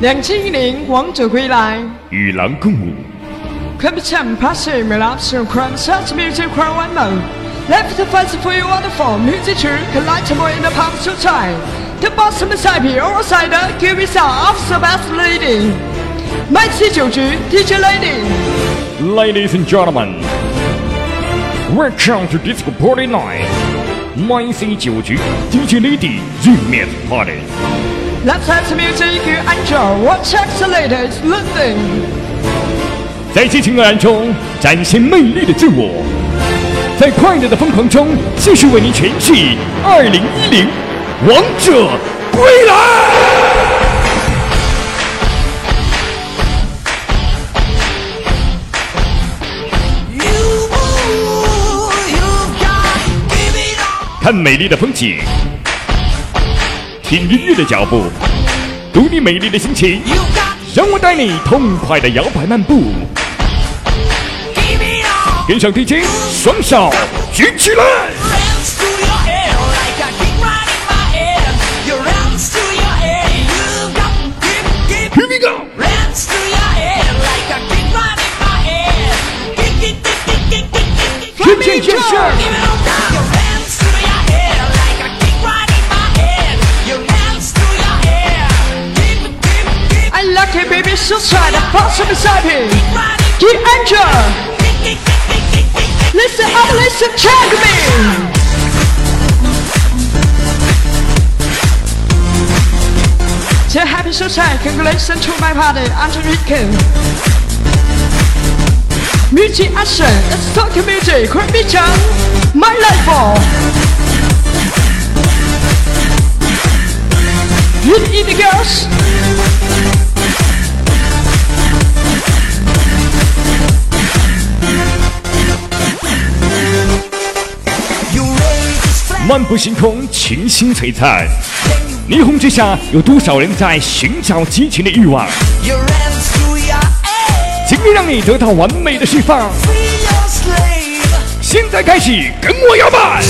两千一零王者归来。与狼共舞，Captain Passy m e l a p s Crime Such Music Crime One Mode Left Fast for you wonderful music true Collect more in the pop so time The boss Messiah All side Give me some of the best lady 麦七九局 DJ Lady Ladies and gentlemen, welcome to Disco Party Night. My C 九局 DJ Lady Remix Party。Let's have some music you enjoy What checks the latest Listen. 在激情二中展现魅力的自我，在快乐的疯狂中继续为您诠释二零一零王者归来。看美丽的风景，听音乐的脚步，读你美丽的心情，让我带你痛快的摇摆漫步。跟上 DJ，双手举起来。Here we go。suicide and falls beside him. He enter. Listen up, listen, check me. So happy suicide, congratulations to my party partner, Angelico. Music action, let's talk to music, quick vision, my life ball. You need the girls? 漫步星空，群星璀璨，霓虹之下，有多少人在寻找激情的欲望？Your hands to your head. 今天让你得到完美的释放。现在开始，跟我摇摆。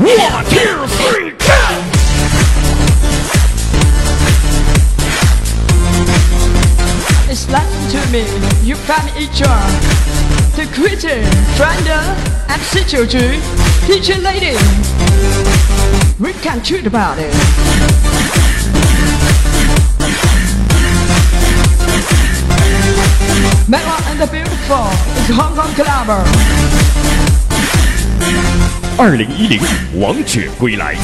One, two, three, go！It's nothing to me. You find each other The crazy friend And you Teacher lady. We can shoot about it. Mela and the beautiful is Hong Kong Clubber 二零一零王者归来，